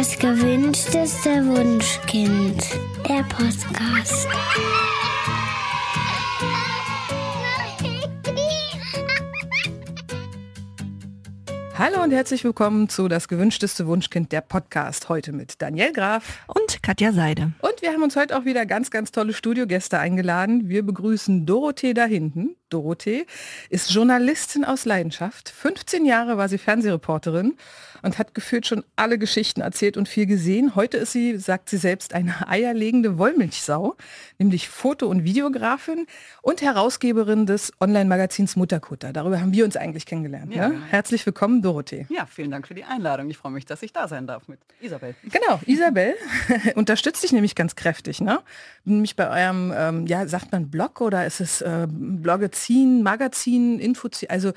Das gewünschteste Wunschkind. Der Podcast. Hallo und herzlich willkommen zu Das gewünschteste Wunschkind, der Podcast. Heute mit Daniel Graf und Katja Seide. Und wir haben uns heute auch wieder ganz, ganz tolle Studiogäste eingeladen. Wir begrüßen Dorothee da hinten. Dorothee ist Journalistin aus Leidenschaft. 15 Jahre war sie Fernsehreporterin und hat gefühlt schon alle Geschichten erzählt und viel gesehen. Heute ist sie, sagt sie selbst, eine eierlegende Wollmilchsau, nämlich Foto- und Videografin und Herausgeberin des Online-Magazins Mutterkutter. Darüber haben wir uns eigentlich kennengelernt. Ja, ne? Herzlich willkommen, Dorothee. Ja, vielen Dank für die Einladung. Ich freue mich, dass ich da sein darf mit Isabel. Genau, Isabel unterstützt dich nämlich ganz kräftig. Ne? Nämlich bei eurem, ähm, ja, sagt man Blog oder ist es äh, Blogazin, Magazin, Info, also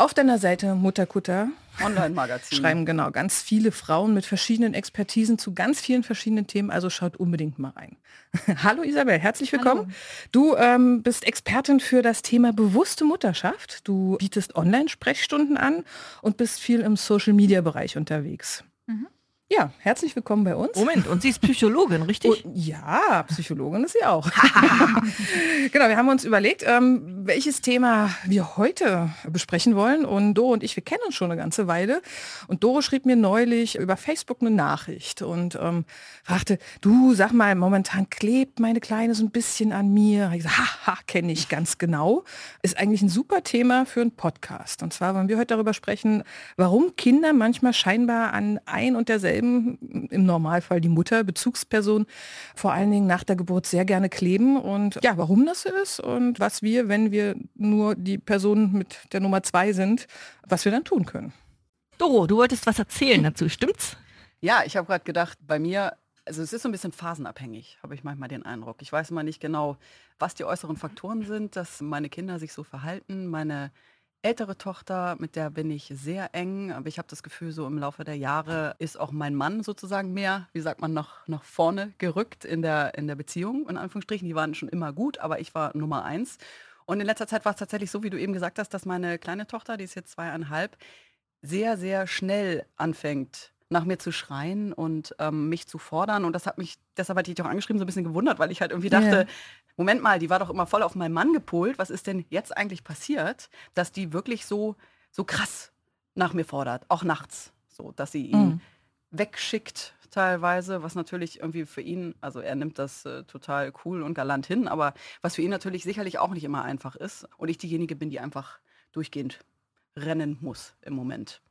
auf deiner Seite Mutterkutter Online-Magazin. Schreiben genau ganz viele Frauen mit verschiedenen Expertisen zu ganz vielen verschiedenen Themen. Also schaut unbedingt mal rein. Hallo Isabel, herzlich willkommen. Hallo. Du ähm, bist Expertin für das Thema bewusste Mutterschaft. Du bietest Online-Sprechstunden an und bist viel im Social-Media-Bereich unterwegs. Mhm. Ja, herzlich willkommen bei uns. Moment, und sie ist Psychologin, richtig? Und, ja, Psychologin ist sie auch. genau, wir haben uns überlegt, ähm, welches Thema wir heute besprechen wollen. Und Doro und ich, wir kennen uns schon eine ganze Weile. Und Doro schrieb mir neulich über Facebook eine Nachricht und ähm, fragte, du, sag mal, momentan klebt meine Kleine so ein bisschen an mir. Ich gesagt, haha, kenne ich ganz genau. Ist eigentlich ein super Thema für einen Podcast. Und zwar wollen wir heute darüber sprechen, warum Kinder manchmal scheinbar an ein und derselben im Normalfall die Mutter, Bezugsperson, vor allen Dingen nach der Geburt sehr gerne kleben und ja, warum das so ist und was wir, wenn wir nur die Person mit der Nummer zwei sind, was wir dann tun können. Doro, du wolltest was erzählen dazu, stimmt's? Ja, ich habe gerade gedacht, bei mir, also es ist so ein bisschen phasenabhängig, habe ich manchmal den Eindruck. Ich weiß immer nicht genau, was die äußeren Faktoren sind, dass meine Kinder sich so verhalten. Meine ältere Tochter, mit der bin ich sehr eng, aber ich habe das Gefühl, so im Laufe der Jahre ist auch mein Mann sozusagen mehr, wie sagt man, nach, nach vorne gerückt in der, in der Beziehung, in Anführungsstrichen. Die waren schon immer gut, aber ich war Nummer eins. Und in letzter Zeit war es tatsächlich so, wie du eben gesagt hast, dass meine kleine Tochter, die ist jetzt zweieinhalb, sehr, sehr schnell anfängt, nach mir zu schreien und ähm, mich zu fordern. Und das hat mich, deshalb hatte ich dich auch angeschrieben, so ein bisschen gewundert, weil ich halt irgendwie dachte, yeah. Moment mal, die war doch immer voll auf meinen Mann gepolt. Was ist denn jetzt eigentlich passiert, dass die wirklich so, so krass nach mir fordert, auch nachts, so, dass sie ihn mhm. wegschickt teilweise, was natürlich irgendwie für ihn, also er nimmt das äh, total cool und galant hin, aber was für ihn natürlich sicherlich auch nicht immer einfach ist und ich diejenige bin, die einfach durchgehend rennen muss im Moment.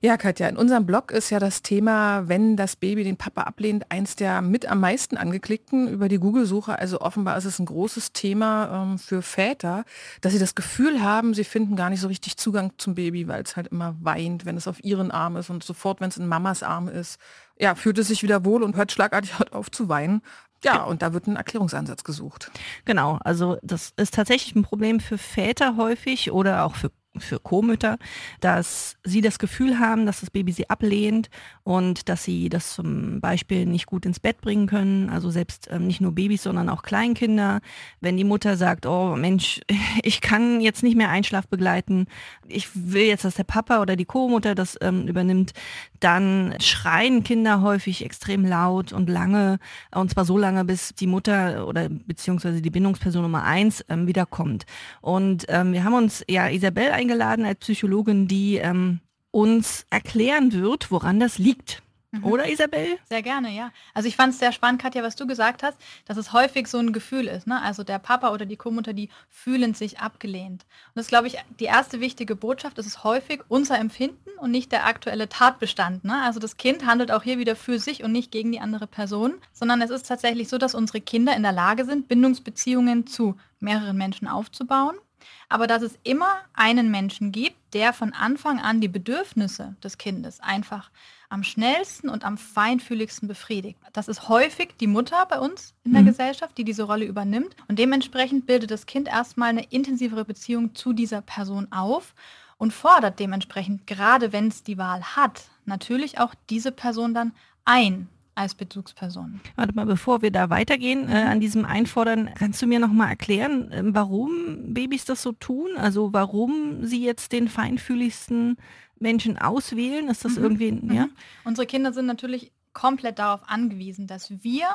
Ja, Katja, in unserem Blog ist ja das Thema, wenn das Baby den Papa ablehnt, eins der mit am meisten angeklickten über die Google-Suche. Also offenbar ist es ein großes Thema ähm, für Väter, dass sie das Gefühl haben, sie finden gar nicht so richtig Zugang zum Baby, weil es halt immer weint, wenn es auf ihren Arm ist und sofort, wenn es in Mamas Arm ist, ja, fühlt es sich wieder wohl und hört schlagartig auf zu weinen. Ja, und da wird ein Erklärungsansatz gesucht. Genau, also das ist tatsächlich ein Problem für Väter häufig oder auch für für Co-Mütter, dass sie das Gefühl haben, dass das Baby sie ablehnt und dass sie das zum Beispiel nicht gut ins Bett bringen können. Also selbst ähm, nicht nur Babys, sondern auch Kleinkinder. Wenn die Mutter sagt, oh Mensch, ich kann jetzt nicht mehr Einschlaf begleiten, ich will jetzt, dass der Papa oder die Co-Mutter das ähm, übernimmt, dann schreien Kinder häufig extrem laut und lange, und zwar so lange, bis die Mutter oder beziehungsweise die Bindungsperson Nummer eins ähm, wiederkommt. Und ähm, wir haben uns ja Isabel eingeladen als Psychologin, die ähm, uns erklären wird, woran das liegt. Mhm. Oder Isabel? Sehr gerne, ja. Also ich fand es sehr spannend, Katja, was du gesagt hast, dass es häufig so ein Gefühl ist. Ne? Also der Papa oder die Co-Mutter, die fühlen sich abgelehnt. Und das ist, glaube ich, die erste wichtige Botschaft. Es ist häufig unser Empfinden und nicht der aktuelle Tatbestand. Ne? Also das Kind handelt auch hier wieder für sich und nicht gegen die andere Person, sondern es ist tatsächlich so, dass unsere Kinder in der Lage sind, Bindungsbeziehungen zu mehreren Menschen aufzubauen aber dass es immer einen Menschen gibt, der von Anfang an die Bedürfnisse des Kindes einfach am schnellsten und am feinfühligsten befriedigt. Das ist häufig die Mutter bei uns in der mhm. Gesellschaft, die diese Rolle übernimmt. Und dementsprechend bildet das Kind erstmal eine intensivere Beziehung zu dieser Person auf und fordert dementsprechend, gerade wenn es die Wahl hat, natürlich auch diese Person dann ein als Bezugsperson. Warte mal, bevor wir da weitergehen äh, an diesem Einfordern, kannst du mir noch mal erklären, äh, warum Babys das so tun? Also warum sie jetzt den feinfühligsten Menschen auswählen? Ist das mhm. irgendwie, ja? Mhm. Unsere Kinder sind natürlich komplett darauf angewiesen, dass wir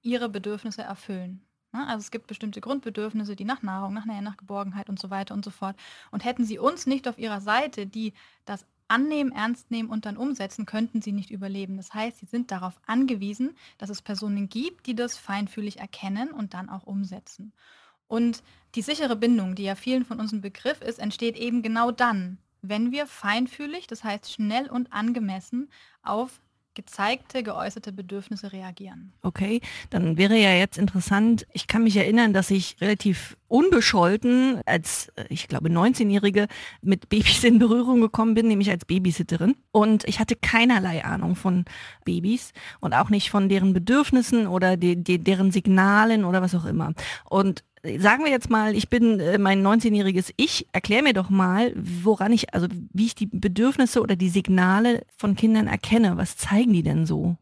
ihre Bedürfnisse erfüllen. Ne? Also es gibt bestimmte Grundbedürfnisse, die nach Nahrung, nach Nähe, nach Geborgenheit und so weiter und so fort. Und hätten sie uns nicht auf ihrer Seite, die das annehmen, ernst nehmen und dann umsetzen, könnten sie nicht überleben. Das heißt, sie sind darauf angewiesen, dass es Personen gibt, die das feinfühlig erkennen und dann auch umsetzen. Und die sichere Bindung, die ja vielen von uns ein Begriff ist, entsteht eben genau dann, wenn wir feinfühlig, das heißt schnell und angemessen auf gezeigte, geäußerte Bedürfnisse reagieren. Okay, dann wäre ja jetzt interessant, ich kann mich erinnern, dass ich relativ unbescholten als, äh, ich glaube, 19-Jährige mit Babys in Berührung gekommen bin, nämlich als Babysitterin. Und ich hatte keinerlei Ahnung von Babys und auch nicht von deren Bedürfnissen oder de, de, deren Signalen oder was auch immer. Und sagen wir jetzt mal, ich bin äh, mein 19-jähriges Ich, erklär mir doch mal, woran ich, also wie ich die Bedürfnisse oder die Signale von Kindern erkenne. Was zeigen die denn so?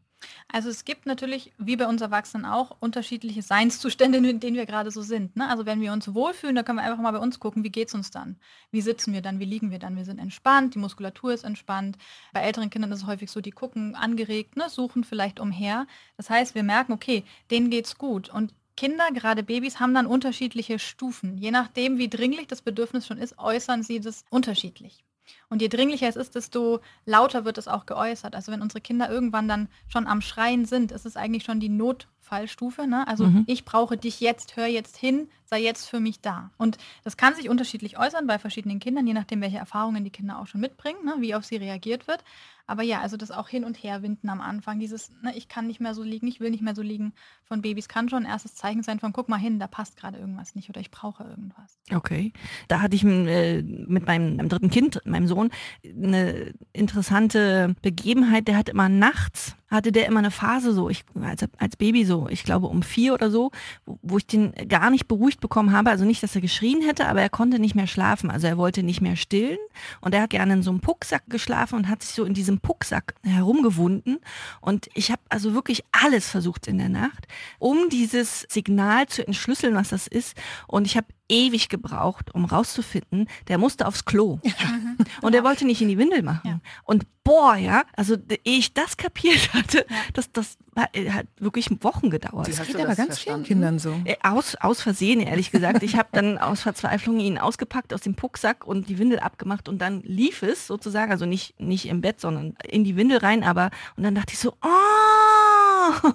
Also es gibt natürlich, wie bei uns Erwachsenen auch, unterschiedliche Seinszustände, in denen wir gerade so sind. Ne? Also wenn wir uns wohlfühlen, dann können wir einfach mal bei uns gucken, wie geht es uns dann? Wie sitzen wir dann? Wie liegen wir dann? Wir sind entspannt, die Muskulatur ist entspannt. Bei älteren Kindern ist es häufig so, die gucken angeregt, ne? suchen vielleicht umher. Das heißt, wir merken, okay, denen geht's gut. Und Kinder, gerade Babys, haben dann unterschiedliche Stufen. Je nachdem, wie dringlich das Bedürfnis schon ist, äußern sie das unterschiedlich. Und je dringlicher es ist, desto lauter wird es auch geäußert. Also wenn unsere Kinder irgendwann dann schon am Schreien sind, ist es eigentlich schon die Notfallstufe. Ne? Also mhm. ich brauche dich jetzt, hör jetzt hin, sei jetzt für mich da. Und das kann sich unterschiedlich äußern bei verschiedenen Kindern, je nachdem, welche Erfahrungen die Kinder auch schon mitbringen, ne? wie auf sie reagiert wird. Aber ja, also das auch hin und her winden am Anfang, dieses, ne, ich kann nicht mehr so liegen, ich will nicht mehr so liegen von Babys, kann schon ein erstes Zeichen sein von, guck mal hin, da passt gerade irgendwas nicht oder ich brauche irgendwas. Okay. Da hatte ich äh, mit meinem, meinem, dritten Kind, meinem Sohn, eine interessante Begebenheit. Der hat immer nachts, hatte der immer eine Phase so, ich, als, als Baby so, ich glaube um vier oder so, wo, wo ich den gar nicht beruhigt bekommen habe. Also nicht, dass er geschrien hätte, aber er konnte nicht mehr schlafen. Also er wollte nicht mehr stillen und er hat gerne in so einem Pucksack geschlafen und hat sich so in diesem Pucksack herumgewunden. Und ich habe also wirklich alles versucht in der Nacht, um dieses Signal zu entschlüsseln, was das ist. Und ich habe ewig gebraucht, um rauszufinden, der musste aufs Klo. Ja. Und er wollte nicht in die Windel machen. Ja. Und boah, ja, also ehe ich das kapiert hatte, ja. das, das äh, hat wirklich Wochen gedauert. Das geht aber ganz vielen Kindern so. Äh, aus, aus Versehen, ehrlich gesagt. Ich habe dann aus Verzweiflung ihn ausgepackt aus dem Pucksack und die Windel abgemacht und dann lief es sozusagen, also nicht, nicht im Bett, sondern in die Windel rein, aber und dann dachte ich so, oh!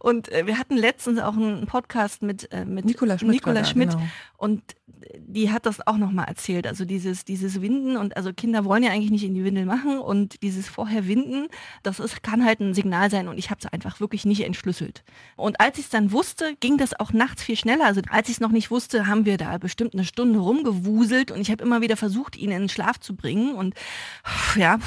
Und äh, wir hatten letztens auch einen Podcast mit, äh, mit Nicola Schmidt, Nicola Schmidt genau. und die hat das auch nochmal erzählt. Also dieses, dieses Winden und also Kinder wollen ja eigentlich nicht in die Windel machen und dieses vorher Winden, das ist, kann halt ein Signal sein und ich habe es einfach wirklich nicht entschlüsselt. Und als ich es dann wusste, ging das auch nachts viel schneller. Also als ich es noch nicht wusste, haben wir da bestimmt eine Stunde rumgewuselt und ich habe immer wieder versucht, ihn in den Schlaf zu bringen und ja,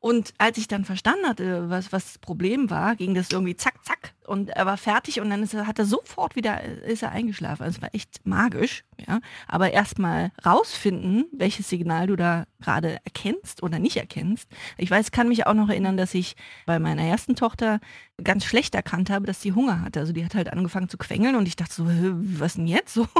und als ich dann verstanden hatte, was, was das Problem war, ging das irgendwie zack, zack und er war fertig und dann ist er, hat er sofort wieder, ist er eingeschlafen. Also es war echt magisch, ja. Aber erstmal rausfinden, welches Signal du da gerade erkennst oder nicht erkennst. Ich weiß, kann mich auch noch erinnern, dass ich bei meiner ersten Tochter ganz schlecht erkannt habe, dass sie Hunger hatte. Also die hat halt angefangen zu quengeln und ich dachte so, was denn jetzt so?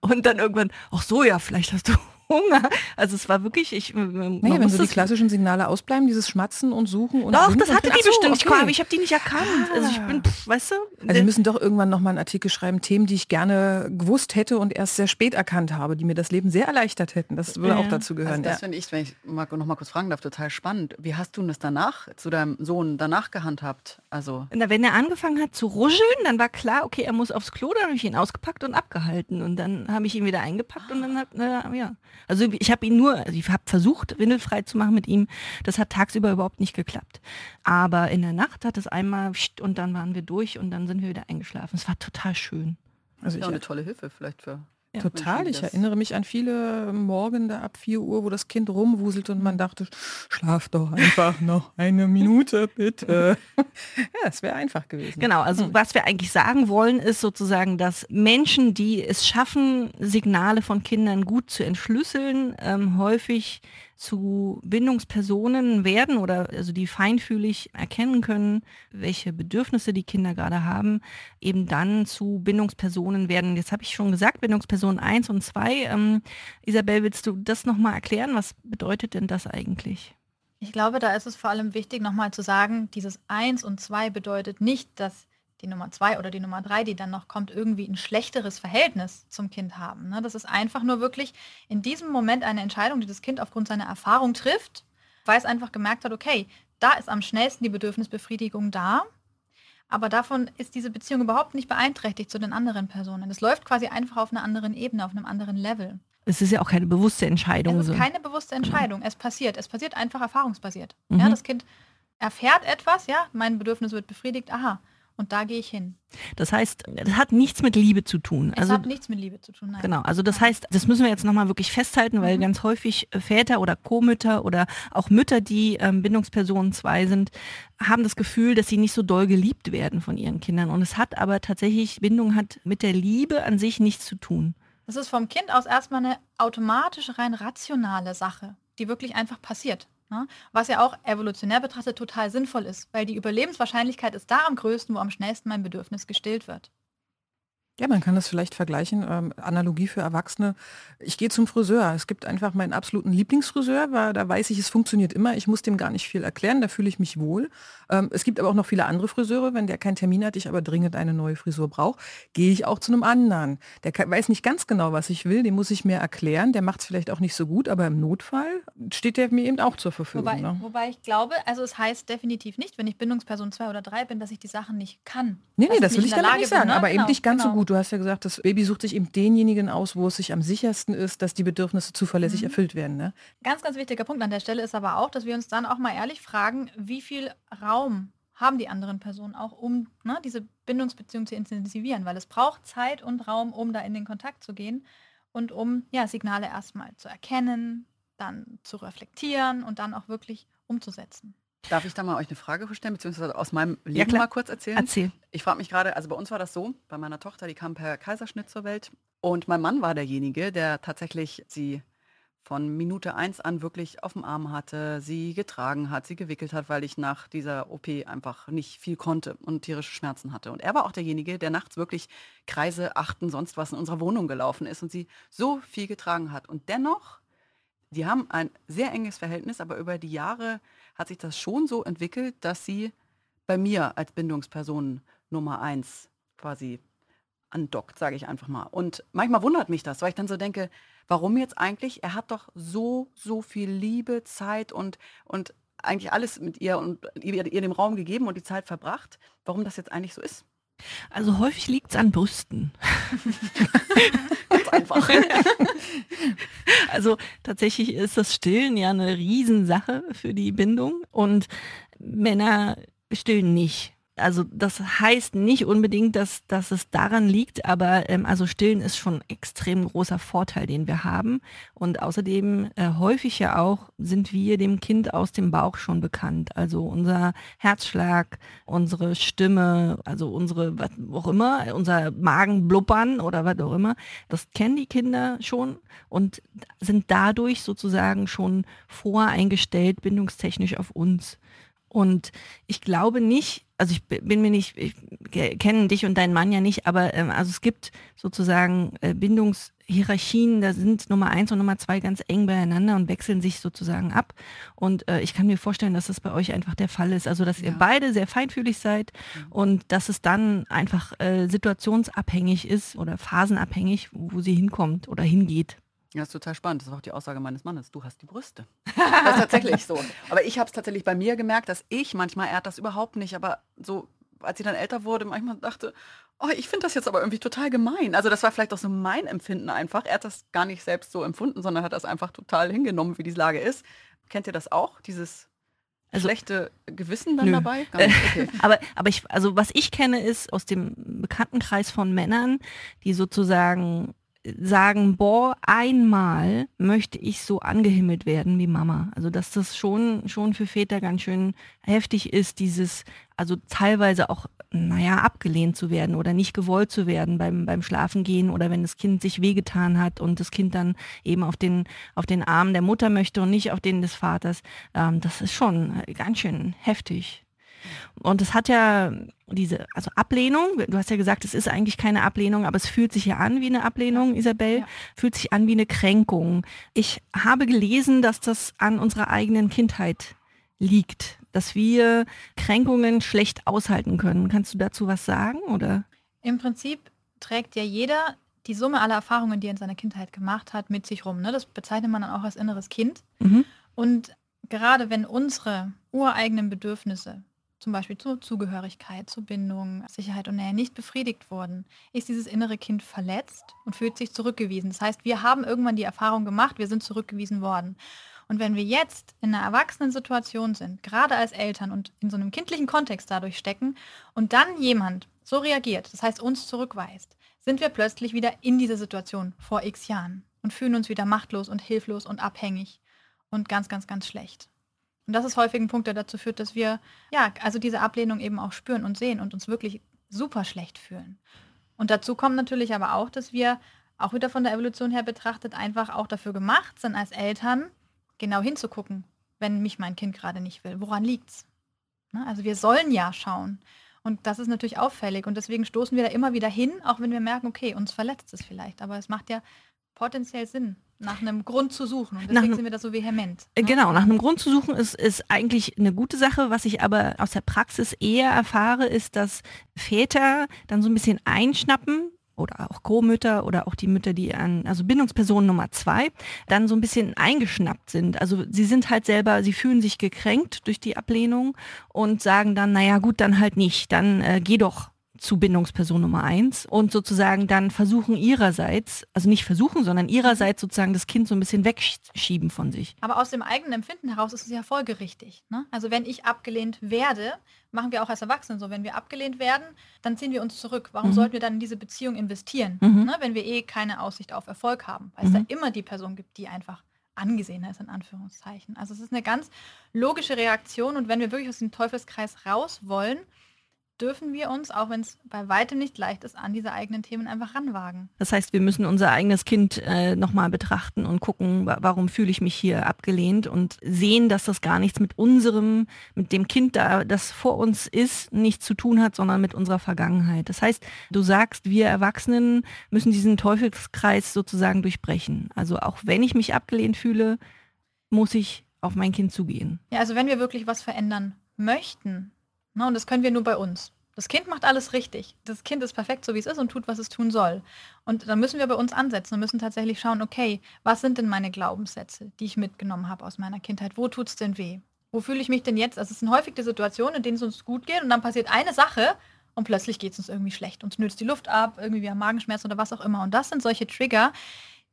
Und dann irgendwann, ach so, ja, vielleicht hast du Hunger. Also es war wirklich, ich. Naja, wenn so die klassischen Signale ausbleiben, dieses Schmatzen und Suchen und. Doch, das hatte die so, bestimmt. Okay. Ich, aber ich habe die nicht erkannt. Ah. Also ich bin, pff, weißt du. Also wir müssen doch irgendwann nochmal einen Artikel schreiben, Themen, die ich gerne gewusst hätte und erst sehr spät erkannt habe, die mir das Leben sehr erleichtert hätten. Das würde ja. auch dazu gehören. Also das ja. finde ich, wenn ich mal, noch mal kurz fragen darf, total spannend. Wie hast du das danach zu deinem Sohn danach gehandhabt? Also. Na, wenn er angefangen hat zu ruscheln, dann war klar, okay, er muss aufs Klo, dann habe ich ihn ausgepackt und abgehalten. Und dann habe ich ihn wieder eingepackt und dann hat, äh, ja. Also ich habe ihn nur, also ich habe versucht, windelfrei zu machen mit ihm. Das hat tagsüber überhaupt nicht geklappt. Aber in der Nacht hat es einmal und dann waren wir durch und dann sind wir wieder eingeschlafen. Es war total schön. Also ja, eine tolle Hilfe vielleicht für ja, Total. Ich erinnere mich an viele Morgen da ab 4 Uhr, wo das Kind rumwuselt und man dachte, schlaf doch einfach noch eine Minute, bitte. ja, es wäre einfach gewesen. Genau, also hm. was wir eigentlich sagen wollen, ist sozusagen, dass Menschen, die es schaffen, Signale von Kindern gut zu entschlüsseln, ähm, häufig zu Bindungspersonen werden oder also die feinfühlig erkennen können, welche Bedürfnisse die Kinder gerade haben, eben dann zu Bindungspersonen werden. Jetzt habe ich schon gesagt, Bindungspersonen 1 und 2. Ähm, Isabel, willst du das nochmal erklären? Was bedeutet denn das eigentlich? Ich glaube, da ist es vor allem wichtig, nochmal zu sagen, dieses 1 und 2 bedeutet nicht, dass die Nummer 2 oder die Nummer 3, die dann noch kommt, irgendwie ein schlechteres Verhältnis zum Kind haben. Ne? Das ist einfach nur wirklich in diesem Moment eine Entscheidung, die das Kind aufgrund seiner Erfahrung trifft, weil es einfach gemerkt hat, okay, da ist am schnellsten die Bedürfnisbefriedigung da, aber davon ist diese Beziehung überhaupt nicht beeinträchtigt zu den anderen Personen. Es läuft quasi einfach auf einer anderen Ebene, auf einem anderen Level. Es ist ja auch keine bewusste Entscheidung. Es ist keine bewusste Genau. Entscheidung. Es passiert. Es passiert einfach erfahrungsbasiert. Mhm. Ja, das Kind erfährt etwas, ja, mein Bedürfnis wird befriedigt, aha, und da gehe ich hin. Das heißt, das hat nichts mit Liebe zu tun. Es Also hat nichts mit Liebe zu tun. Nein. Genau, also das heißt, das müssen wir jetzt nochmal wirklich festhalten, weil Mhm. ganz häufig Väter oder Co-Mütter oder auch Mütter, die ähm, Bindungspersonen 2 sind, haben das Gefühl, dass sie nicht so doll geliebt werden von ihren Kindern. Und es hat aber tatsächlich, Bindung hat mit der Liebe an sich nichts zu tun. Das ist vom Kind aus erstmal eine automatisch rein rationale Sache, die wirklich einfach passiert. Ne? Was ja auch evolutionär betrachtet total sinnvoll ist, weil die Überlebenswahrscheinlichkeit ist da am größten, wo am schnellsten mein Bedürfnis gestillt wird. Ja, man kann das vielleicht vergleichen, ähm, Analogie für Erwachsene. Ich gehe zum Friseur. Es gibt einfach meinen absoluten Lieblingsfriseur, weil da weiß ich, es funktioniert immer. Ich muss dem gar nicht viel erklären, da fühle ich mich wohl. Ähm, es gibt aber auch noch viele andere Friseure. Wenn der keinen Termin hat, ich aber dringend eine neue Frisur brauche, gehe ich auch zu einem anderen. Der kann, weiß nicht ganz genau, was ich will, dem muss ich mir erklären. Der macht es vielleicht auch nicht so gut, aber im Notfall steht der mir eben auch zur Verfügung. Wobei, ne? wobei ich glaube, also es heißt definitiv nicht, wenn ich Bindungsperson 2 oder 3 bin, dass ich die Sachen nicht kann. Nee, nee, das will ich damit nicht sagen, bin, ne? aber eben Genau, nicht ganz so genau. Gut. Du hast ja gesagt, das Baby sucht sich eben denjenigen aus, wo es sich am sichersten ist, dass die Bedürfnisse zuverlässig Mhm. erfüllt werden. Ne? Ganz, ganz wichtiger Punkt an der Stelle ist aber auch, dass wir uns dann auch mal ehrlich fragen, wie viel Raum haben die anderen Personen auch, um ne, diese Bindungsbeziehung zu intensivieren, weil es braucht Zeit und Raum, um da in den Kontakt zu gehen und um ja, Signale erstmal zu erkennen, dann zu reflektieren und dann auch wirklich umzusetzen. Darf ich da mal euch eine Frage stellen, beziehungsweise aus meinem Leben klar. mal kurz erzählen? Erzähl. Ich frage mich gerade, also bei uns war das so, bei meiner Tochter, die kam per Kaiserschnitt zur Welt und mein Mann war derjenige, der tatsächlich sie von Minute eins an wirklich auf dem Arm hatte, sie getragen hat, sie gewickelt hat, weil ich nach dieser OP einfach nicht viel konnte und tierische Schmerzen hatte. Und er war auch derjenige, der nachts wirklich Kreise, Achten, sonst was in unserer Wohnung gelaufen ist und sie so viel getragen hat. Und dennoch, die haben ein sehr enges Verhältnis, aber über die Jahre hat sich das schon so entwickelt, dass sie bei mir als Bindungsperson Nummer eins quasi andockt, sage ich einfach mal. Und manchmal wundert mich das, weil ich dann so denke, warum jetzt eigentlich? Er hat doch so, so viel Liebe, Zeit und, und eigentlich alles mit ihr und ihr, ihr dem Raum gegeben und die Zeit verbracht. Warum das jetzt eigentlich so ist? Also häufig liegt es an Brüsten. Ganz einfach. Also tatsächlich ist das Stillen ja eine Riesensache für die Bindung und Männer stillen nicht. Also das heißt nicht unbedingt, dass, dass es daran liegt, aber ähm, also Stillen ist schon extrem großer Vorteil, den wir haben. Und außerdem äh, häufig ja auch sind wir dem Kind aus dem Bauch schon bekannt. Also unser Herzschlag, unsere Stimme, also unsere, was auch immer, unser Magen blubbern oder was auch immer, das kennen die Kinder schon und sind dadurch sozusagen schon voreingestellt, bindungstechnisch auf uns. Und ich glaube nicht, also ich bin mir nicht, ich ke- kenne dich und deinen Mann ja nicht, aber ähm, also es gibt sozusagen äh, Bindungshierarchien, da sind Nummer eins und Nummer zwei ganz eng beieinander und wechseln sich sozusagen ab. Und äh, ich kann mir vorstellen, dass das bei euch einfach der Fall ist. Also dass ihr Ja. beide sehr feinfühlig seid und dass es dann einfach äh, situationsabhängig ist oder phasenabhängig, wo sie hinkommt oder hingeht. Ja, das ist total spannend. Das ist auch die Aussage meines Mannes. Du hast die Brüste. Das ist tatsächlich so. Aber ich habe es tatsächlich bei mir gemerkt, dass ich manchmal, er hat das überhaupt nicht, aber so, als sie dann älter wurde, manchmal dachte, oh, ich finde das jetzt aber irgendwie total gemein. Also das war vielleicht auch so mein Empfinden einfach. Er hat das gar nicht selbst so empfunden, sondern hat das einfach total hingenommen, wie die Lage ist. Kennt ihr das auch? Dieses Also- schlechte Gewissen dann Nö. dabei? Okay. Aber, aber ich, also was ich kenne, ist aus dem Bekanntenkreis von Männern, die sozusagen sagen, boah, einmal möchte ich so angehimmelt werden wie Mama. Also dass das schon, schon für Väter ganz schön heftig ist, dieses, also teilweise auch, naja, abgelehnt zu werden oder nicht gewollt zu werden beim, beim Schlafengehen oder wenn das Kind sich wehgetan hat und das Kind dann eben auf den, auf den Arm der Mutter möchte und nicht auf den des Vaters. Ähm, das ist schon ganz schön heftig. Und es hat ja diese, also Ablehnung, du hast ja gesagt, es ist eigentlich keine Ablehnung, aber es fühlt sich ja an wie eine Ablehnung, Isabel, Ja. fühlt sich an wie eine Kränkung. Ich habe gelesen, dass das an unserer eigenen Kindheit liegt, dass wir Kränkungen schlecht aushalten können. Kannst du dazu was sagen oder? Im Prinzip trägt ja jeder die Summe aller Erfahrungen, die er in seiner Kindheit gemacht hat, mit sich rum. Ne? Das bezeichnet man dann auch als inneres Kind. Mhm. Und gerade wenn unsere ureigenen Bedürfnisse, zum Beispiel zur Zugehörigkeit, zur Bindung, Sicherheit und Nähe nicht befriedigt wurden, ist dieses innere Kind verletzt und fühlt sich zurückgewiesen. Das heißt, wir haben irgendwann die Erfahrung gemacht, wir sind zurückgewiesen worden. Und wenn wir jetzt in einer erwachsenen Situation sind, gerade als Eltern und in so einem kindlichen Kontext dadurch stecken und dann jemand so reagiert, das heißt uns zurückweist, sind wir plötzlich wieder in dieser Situation vor x Jahren und fühlen uns wieder machtlos und hilflos und abhängig und ganz, ganz, ganz schlecht. Und das ist häufig ein Punkt, der dazu führt, dass wir, ja, also diese Ablehnung eben auch spüren und sehen und uns wirklich super schlecht fühlen. Und dazu kommt natürlich aber auch, dass wir auch wieder von der Evolution her betrachtet einfach auch dafür gemacht sind, als Eltern genau hinzugucken, wenn mich mein Kind gerade nicht will. Woran liegt's? Ne? Also wir sollen ja schauen. Und das ist natürlich auffällig. Und deswegen stoßen wir da immer wieder hin, auch wenn wir merken, okay, uns verletzt es vielleicht. Aber es macht ja potenziell Sinn, nach einem Grund zu suchen. Und deswegen sind wir da so vehement. Ne? Genau, nach einem Grund zu suchen ist, ist eigentlich eine gute Sache. Was ich aber aus der Praxis eher erfahre, ist, dass Väter dann so ein bisschen einschnappen, oder auch Co-Mütter oder auch die Mütter, die an, also Bindungsperson Nummer zwei, dann so ein bisschen eingeschnappt sind. Also sie sind halt selber, sie fühlen sich gekränkt durch die Ablehnung und sagen dann, naja gut, dann halt nicht, dann äh, geh doch zu Bindungsperson Nummer eins und sozusagen dann versuchen ihrerseits, also nicht versuchen, sondern ihrerseits sozusagen das Kind so ein bisschen wegschieben von sich. Aber aus dem eigenen Empfinden heraus ist es ja folgerichtig. Ne? Also wenn ich abgelehnt werde, machen wir auch als Erwachsene so. Wenn wir abgelehnt werden, dann ziehen wir uns zurück. Warum mhm. sollten wir dann in diese Beziehung investieren, mhm. ne? wenn wir eh keine Aussicht auf Erfolg haben? Weil mhm. es da immer die Person gibt, die einfach angesehener ist, in Anführungszeichen. Also es ist eine ganz logische Reaktion und wenn wir wirklich aus dem Teufelskreis raus wollen, dürfen wir uns, auch wenn es bei weitem nicht leicht ist, an diese eigenen Themen einfach ranwagen. Das heißt, wir müssen unser eigenes Kind äh, nochmal betrachten und gucken, warum fühle ich mich hier abgelehnt und sehen, dass das gar nichts mit unserem, mit dem Kind da, das vor uns ist, nichts zu tun hat, sondern mit unserer Vergangenheit. Das heißt, du sagst, wir Erwachsenen müssen diesen Teufelskreis sozusagen durchbrechen. Also auch wenn ich mich abgelehnt fühle, muss ich auf mein Kind zugehen. Ja, also wenn wir wirklich was verändern möchten, Ne? Und das können wir nur bei uns. Das Kind macht alles richtig. Das Kind ist perfekt, so wie es ist und tut, was es tun soll. Und dann müssen wir bei uns ansetzen und müssen tatsächlich schauen, okay, was sind denn meine Glaubenssätze, die ich mitgenommen habe aus meiner Kindheit? Wo tut es denn weh? Wo fühle ich mich denn jetzt? Also es sind häufig die Situationen, in denen es uns gut geht und dann passiert eine Sache und plötzlich geht es uns irgendwie schlecht. Uns nützt die Luft ab, irgendwie wir haben Magenschmerzen oder was auch immer. Und das sind solche Trigger,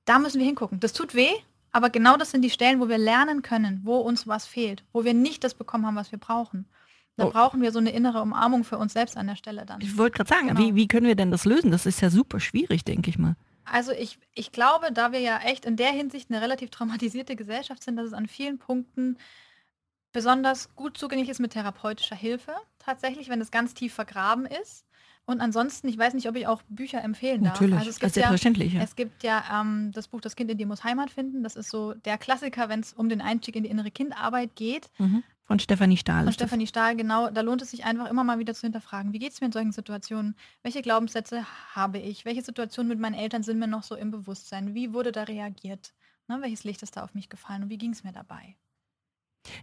da müssen wir hingucken. Das tut weh, aber genau das sind die Stellen, wo wir lernen können, wo uns was fehlt, wo wir nicht das bekommen haben, was wir brauchen. Da oh. brauchen wir so eine innere Umarmung für uns selbst an der Stelle dann. Ich wollte gerade sagen, genau. wie, wie können wir denn das lösen? Das ist ja super schwierig, denke ich mal. Also ich, ich glaube, da wir ja echt in der Hinsicht eine relativ traumatisierte Gesellschaft sind, dass es an vielen Punkten besonders gut zugänglich ist mit therapeutischer Hilfe. Tatsächlich, wenn es ganz tief vergraben ist. Und ansonsten, ich weiß nicht, ob ich auch Bücher empfehlen darf. Natürlich, also es gibt selbstverständlich. Ja, ja. Es gibt ja ähm, das Buch Das Kind in dir muss Heimat finden. Das ist so der Klassiker, wenn es um den Einstieg in die innere Kindarbeit geht. Mhm. Von Stefanie Stahl. Von Stefanie Stahl, genau. Da lohnt es sich einfach immer mal wieder zu hinterfragen, wie geht es mir in solchen Situationen? Welche Glaubenssätze habe ich? Welche Situationen mit meinen Eltern sind mir noch so im Bewusstsein? Wie wurde da reagiert? Ne, welches Licht ist da auf mich gefallen und wie ging es mir dabei?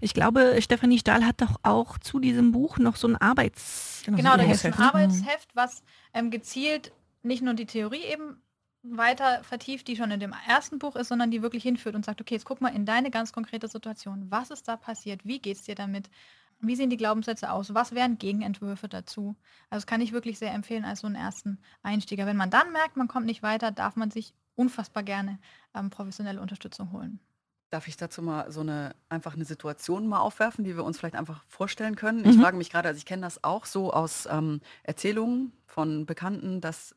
Ich glaube, Stefanie Stahl hat doch auch zu diesem Buch noch so ein Arbeits... Genau, da gibt es ein Arbeitsheft, was ähm, gezielt nicht nur die Theorie eben weiter vertieft, die schon in dem ersten Buch ist, sondern die wirklich hinführt und sagt, okay, jetzt guck mal in deine ganz konkrete Situation. Was ist da passiert? Wie geht es dir damit? Wie sehen die Glaubenssätze aus? Was wären Gegenentwürfe dazu? Also das kann ich wirklich sehr empfehlen als so einen ersten Einstieger. Wenn man dann merkt, man kommt nicht weiter, darf man sich unfassbar gerne ähm, professionelle Unterstützung holen. Darf ich dazu mal so eine einfach eine Situation mal aufwerfen, die wir uns vielleicht einfach vorstellen können? Mhm. Ich frage mich gerade, also ich kenne das auch so aus ähm, Erzählungen von Bekannten, dass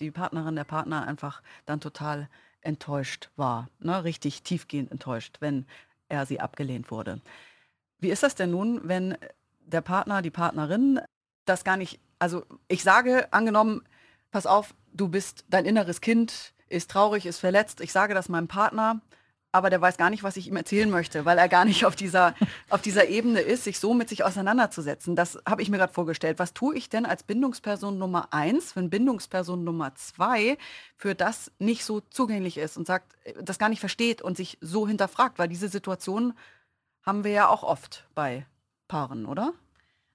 die Partnerin, der Partner einfach dann total enttäuscht war, ne? richtig tiefgehend enttäuscht, wenn er sie abgelehnt wurde. Wie ist das denn nun, wenn der Partner, die Partnerin das gar nicht, also ich sage, angenommen, pass auf, du bist, dein inneres Kind ist traurig, ist verletzt, ich sage das meinem Partner, aber der weiß gar nicht, was ich ihm erzählen möchte, weil er gar nicht auf dieser, auf dieser Ebene ist, sich so mit sich auseinanderzusetzen. Das habe ich mir gerade vorgestellt. Was tue ich denn als Bindungsperson Nummer eins, wenn Bindungsperson Nummer zwei für das nicht so zugänglich ist und sagt, das gar nicht versteht und sich so hinterfragt, weil diese Situation haben wir ja auch oft bei Paaren, oder?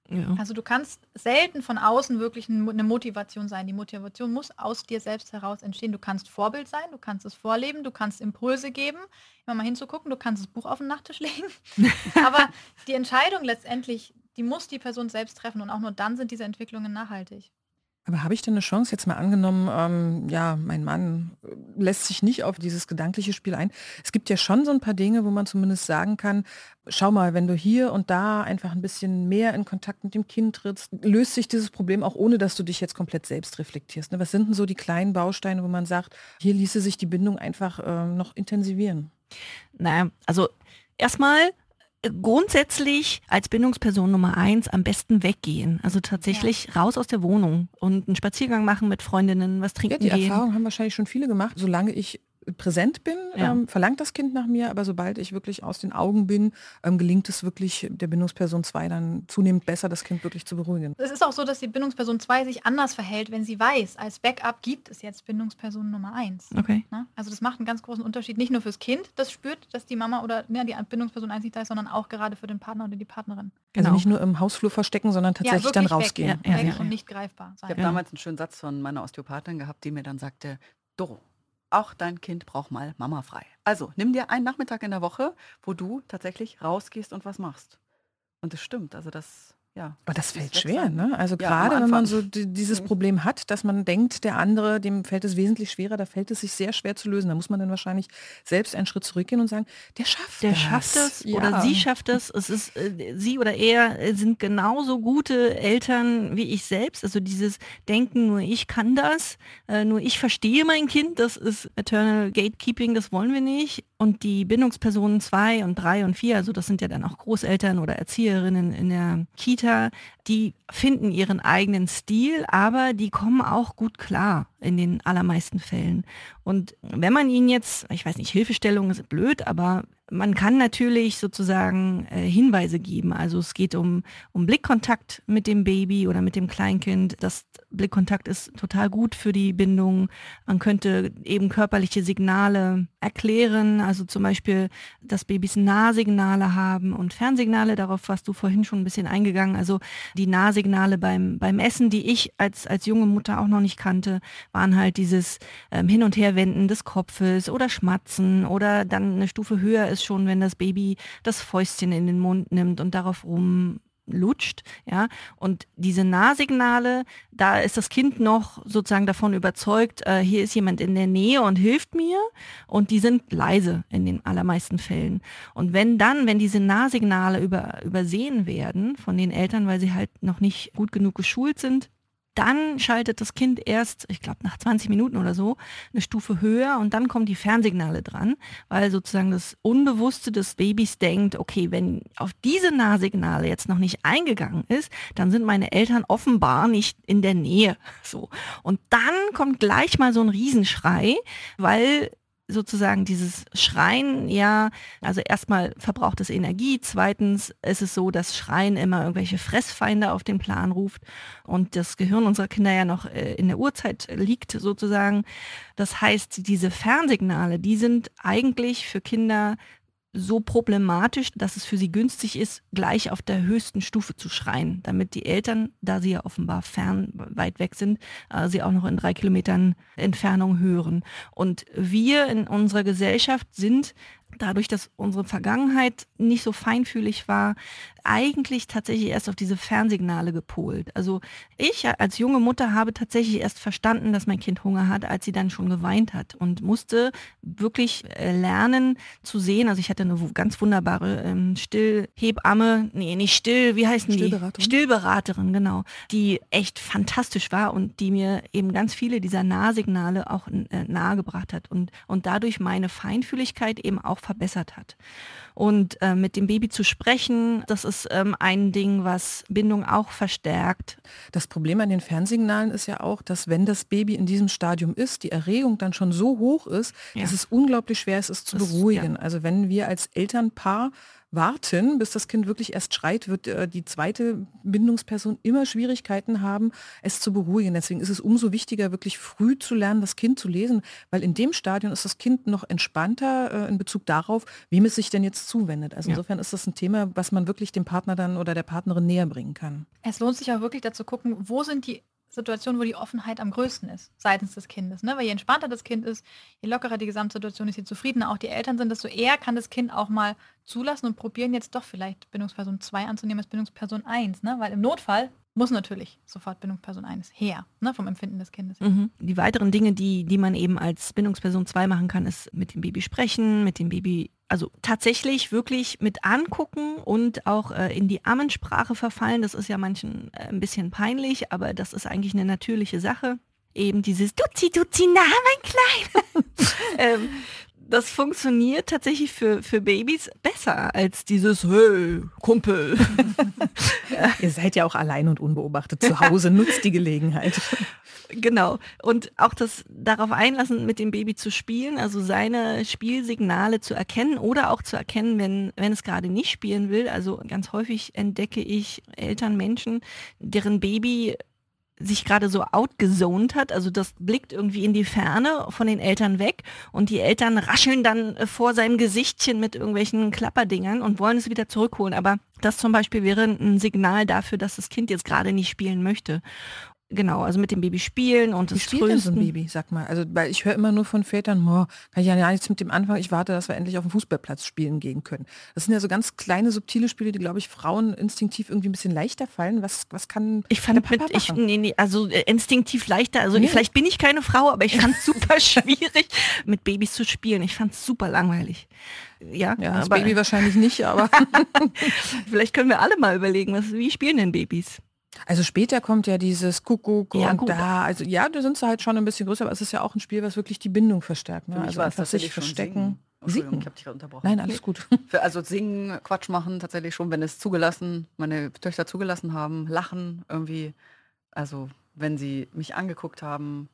Ja. Also du kannst selten von außen wirklich eine Motivation sein. Die Motivation muss aus dir selbst heraus entstehen. Du kannst Vorbild sein, du kannst es vorleben, du kannst Impulse geben, immer mal hinzugucken, du kannst das Buch auf den Nachttisch legen. Aber die Entscheidung letztendlich, die muss die Person selbst treffen und auch nur dann sind diese Entwicklungen nachhaltig. Aber habe ich denn eine Chance, jetzt mal angenommen, ähm, ja, mein Mann äh, lässt sich nicht auf dieses gedankliche Spiel ein. Es gibt ja schon so ein paar Dinge, wo man zumindest sagen kann, schau mal, wenn du hier und da einfach ein bisschen mehr in Kontakt mit dem Kind trittst, löst sich dieses Problem auch ohne, dass du dich jetzt komplett selbst reflektierst. Ne? Was sind denn so die kleinen Bausteine, wo man sagt, hier ließe sich die Bindung einfach äh, noch intensivieren? Naja, also erstmal grundsätzlich als Bindungsperson Nummer eins am besten weggehen. Also tatsächlich ja. raus aus der Wohnung und einen Spaziergang machen mit Freundinnen, was trinken ja, die gehen. Erfahrung haben wahrscheinlich schon viele gemacht. Solange ich präsent bin, ja. ähm, verlangt das Kind nach mir, aber sobald ich wirklich aus den Augen bin, ähm, gelingt es wirklich der Bindungsperson 2 dann zunehmend besser, das Kind wirklich zu beruhigen. Es ist auch so, dass die Bindungsperson 2 sich anders verhält, wenn sie weiß, als Backup gibt es jetzt Bindungsperson Nummer 1. Okay. Ne? Also das macht einen ganz großen Unterschied, nicht nur fürs Kind, das spürt, dass die Mama oder ja, die Bindungsperson 1 nicht da ist, sondern auch gerade für den Partner oder die Partnerin. Also genau. nicht nur im Hausflur verstecken, sondern tatsächlich ja, dann rausgehen. Weg, ja, weg und nicht greifbar sein. Ich habe damals einen schönen Satz von meiner Osteopathin gehabt, die mir dann sagte, Doro, auch dein Kind braucht mal Mama frei. Also nimm dir einen Nachmittag in der Woche, wo du tatsächlich rausgehst und was machst. Und das stimmt. Also das ja. Aber das fällt schwer, ne? Also ja, gerade wenn man so dieses mhm. Problem hat, dass man denkt, der andere, dem fällt es wesentlich schwerer, da fällt es sich sehr schwer zu lösen. Da muss man dann wahrscheinlich selbst einen Schritt zurückgehen und sagen, der schafft der das. schafft es ja. oder sie schafft es. Es ist äh, sie oder er sind genauso gute Eltern wie ich selbst. Also dieses Denken, nur ich kann das, äh, nur ich verstehe mein Kind, das ist Eternal Gatekeeping, das wollen wir nicht. Und die Bindungspersonen zwei und drei und vier, also das sind ja dann auch Großeltern oder Erzieherinnen in der Kita, die finden ihren eigenen Stil, aber die kommen auch gut klar in den allermeisten Fällen. Und wenn man ihnen jetzt, ich weiß nicht, Hilfestellung ist blöd, aber man kann natürlich sozusagen äh, Hinweise geben. Also es geht um, um Blickkontakt mit dem Baby oder mit dem Kleinkind. Das Blickkontakt ist total gut für die Bindung. Man könnte eben körperliche Signale erklären, also zum Beispiel, dass Babys Nahsignale haben und Fernsignale, darauf warst du vorhin schon ein bisschen eingegangen. Also die Nahsignale beim, beim Essen, die ich als, als junge Mutter auch noch nicht kannte, waren halt dieses ähm, Hin- und Herwenden des Kopfes oder Schmatzen oder dann eine Stufe höher ist schon, wenn das Baby das Fäustchen in den Mund nimmt und darauf rum lutscht, ja, und diese Nahsignale, da ist das Kind noch sozusagen davon überzeugt, äh, hier ist jemand in der Nähe und hilft mir und die sind leise in den allermeisten Fällen. Und wenn dann, wenn diese Nahsignale über, übersehen werden von den Eltern, weil sie halt noch nicht gut genug geschult sind, dann schaltet das Kind erst, ich glaube nach 20 Minuten oder so, eine Stufe höher und dann kommen die Fernsignale dran, weil sozusagen das Unbewusste des Babys denkt, okay, wenn auf diese Nahsignale jetzt noch nicht eingegangen ist, dann sind meine Eltern offenbar nicht in der Nähe. So. Und dann kommt gleich mal so ein Riesenschrei, weil sozusagen dieses Schreien, ja, also erstmal verbraucht es Energie, zweitens ist es so, dass Schreien immer irgendwelche Fressfeinde auf den Plan ruft und das Gehirn unserer Kinder ja noch äh, in der Urzeit liegt sozusagen. Das heißt, diese Fernsignale, die sind eigentlich für Kinder so problematisch, dass es für sie günstig ist, gleich auf der höchsten Stufe zu schreien, damit die Eltern, da sie ja offenbar fern, weit weg sind, äh, sie auch noch in drei Kilometern Entfernung hören. Und wir in unserer Gesellschaft sind dadurch, dass unsere Vergangenheit nicht so feinfühlig war, eigentlich tatsächlich erst auf diese Fernsignale gepolt. Also ich als junge Mutter habe tatsächlich erst verstanden, dass mein Kind Hunger hat, als sie dann schon geweint hat und musste wirklich äh, lernen zu sehen. Also ich hatte eine ganz wunderbare ähm, Stillhebamme, nee, nicht still, wie heißen die? Stillberaterin. Stillberaterin, genau, die echt fantastisch war und die mir eben ganz viele dieser Nahsignale auch äh, nahegebracht hat und, und dadurch meine Feinfühligkeit eben auch verbessert hat. Und äh, mit dem Baby zu sprechen, das ist ähm, ein Ding, was Bindung auch verstärkt. Das Problem an den Fernsignalen ist ja auch, dass wenn das Baby in diesem Stadium ist, die Erregung dann schon so hoch ist, ja. dass es unglaublich schwer ist, es zu das, beruhigen. Ja. Also wenn wir als Elternpaar warten, bis das Kind wirklich erst schreit, wird äh, die zweite Bindungsperson immer Schwierigkeiten haben, es zu beruhigen. Deswegen ist es umso wichtiger, wirklich früh zu lernen, das Kind zu lesen, weil in dem Stadion ist das Kind noch entspannter äh, in Bezug darauf, wem es sich denn jetzt zuwendet. Also ja. insofern ist das ein Thema, was man wirklich dem Partner dann oder der Partnerin näher bringen kann. Es lohnt sich auch wirklich dazu gucken, wo sind die Situation, wo die Offenheit am größten ist, seitens des Kindes. Ne? Weil je entspannter das Kind ist, je lockerer die Gesamtsituation ist, je zufriedener auch die Eltern sind, desto eher kann das Kind auch mal zulassen und probieren, jetzt doch vielleicht Bindungsperson 2 anzunehmen als Bindungsperson 1. Ne? Weil im Notfall muss natürlich sofort Bindungsperson 1 her, ne, vom Empfinden des Kindes. Mhm. Die weiteren Dinge, die, die man eben als Bindungsperson 2 machen kann, ist mit dem Baby sprechen, mit dem Baby, also tatsächlich wirklich mit angucken und auch äh, in die Ammensprache verfallen. Das ist ja manchen äh, ein bisschen peinlich, aber das ist eigentlich eine natürliche Sache. Eben dieses Duzi, Duzi, na, mein Kleiner. ähm, das funktioniert tatsächlich für, für Babys besser als dieses Hey, Kumpel. Ihr seid ja auch allein und unbeobachtet zu Hause, nutzt die Gelegenheit. Genau. Und auch das darauf einlassen, mit dem Baby zu spielen, also seine Spielsignale zu erkennen oder auch zu erkennen, wenn, wenn es gerade nicht spielen will. Also ganz häufig entdecke ich Eltern, Menschen, deren Baby sich gerade so outgezoned hat, also das blickt irgendwie in die Ferne von den Eltern weg und die Eltern rascheln dann äh, vor seinem Gesichtchen mit irgendwelchen Klapperdingern und wollen es wieder zurückholen. Aber das zum Beispiel wäre ein Signal dafür, dass das Kind jetzt gerade nicht spielen möchte. Genau, also mit dem Baby spielen und das Wie spielt so ein Baby, sag mal. Also, weil ich höre immer nur von Vätern, boah, kann ich ja nichts mit dem Anfang, ich warte, dass wir endlich auf dem Fußballplatz spielen gehen können. Das sind ja so ganz kleine, subtile Spiele, die, glaube ich, Frauen instinktiv irgendwie ein bisschen leichter fallen. Was, was kann Ich fand mit, ich, nee, nee, also äh, instinktiv leichter, also nee. vielleicht bin ich keine Frau, aber ich fand es super schwierig, mit Babys zu spielen. Ich fand es super langweilig. Ja, ja das Baby wahrscheinlich nicht, aber vielleicht können wir alle mal überlegen, was, wie spielen denn Babys? Also später kommt ja dieses Kuckuck ja, und gut. da, also ja, da sind sie halt schon ein bisschen größer, aber es ist ja auch ein Spiel, was wirklich die Bindung verstärkt. Ne? also einfach sich verstecken. Singen. Ich habe dich unterbrochen. Nein, alles gut. also singen, Quatsch machen, tatsächlich schon, wenn es zugelassen, meine Töchter zugelassen haben, lachen irgendwie. Also wenn sie mich angeguckt haben,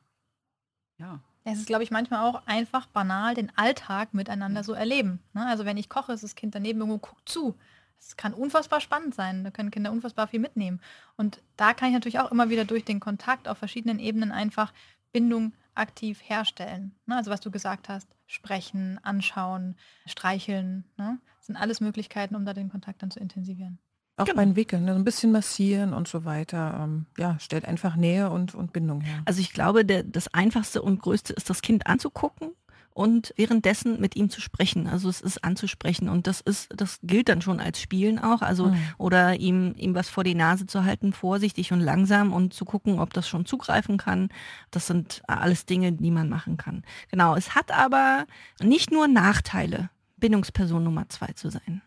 ja. Es ist, glaube ich, manchmal auch einfach banal, den Alltag miteinander so erleben. Ne? Also wenn ich koche, ist das Kind daneben irgendwo guckt zu. Es kann unfassbar spannend sein. Da können Kinder unfassbar viel mitnehmen. Und da kann ich natürlich auch immer wieder durch den Kontakt auf verschiedenen Ebenen einfach Bindung aktiv herstellen. Ne? Also was du gesagt hast, sprechen, anschauen, streicheln. Ne? Das sind alles Möglichkeiten, um da den Kontakt dann zu intensivieren. Auch genau. beim Wickeln, ne? ein bisschen massieren und so weiter. Ähm, ja, stellt einfach Nähe und, und Bindung her. Also ich glaube, der, das Einfachste und Größte ist, das Kind anzugucken und währenddessen mit ihm zu sprechen. Also es ist anzusprechen und das ist, das gilt dann schon als Spielen auch. Also mhm. oder ihm, ihm was vor die Nase zu halten, vorsichtig und langsam und zu gucken, ob das schon zugreifen kann. Das sind alles Dinge, die man machen kann. Genau. Es hat aber nicht nur Nachteile, Bindungsperson Nummer zwei zu sein.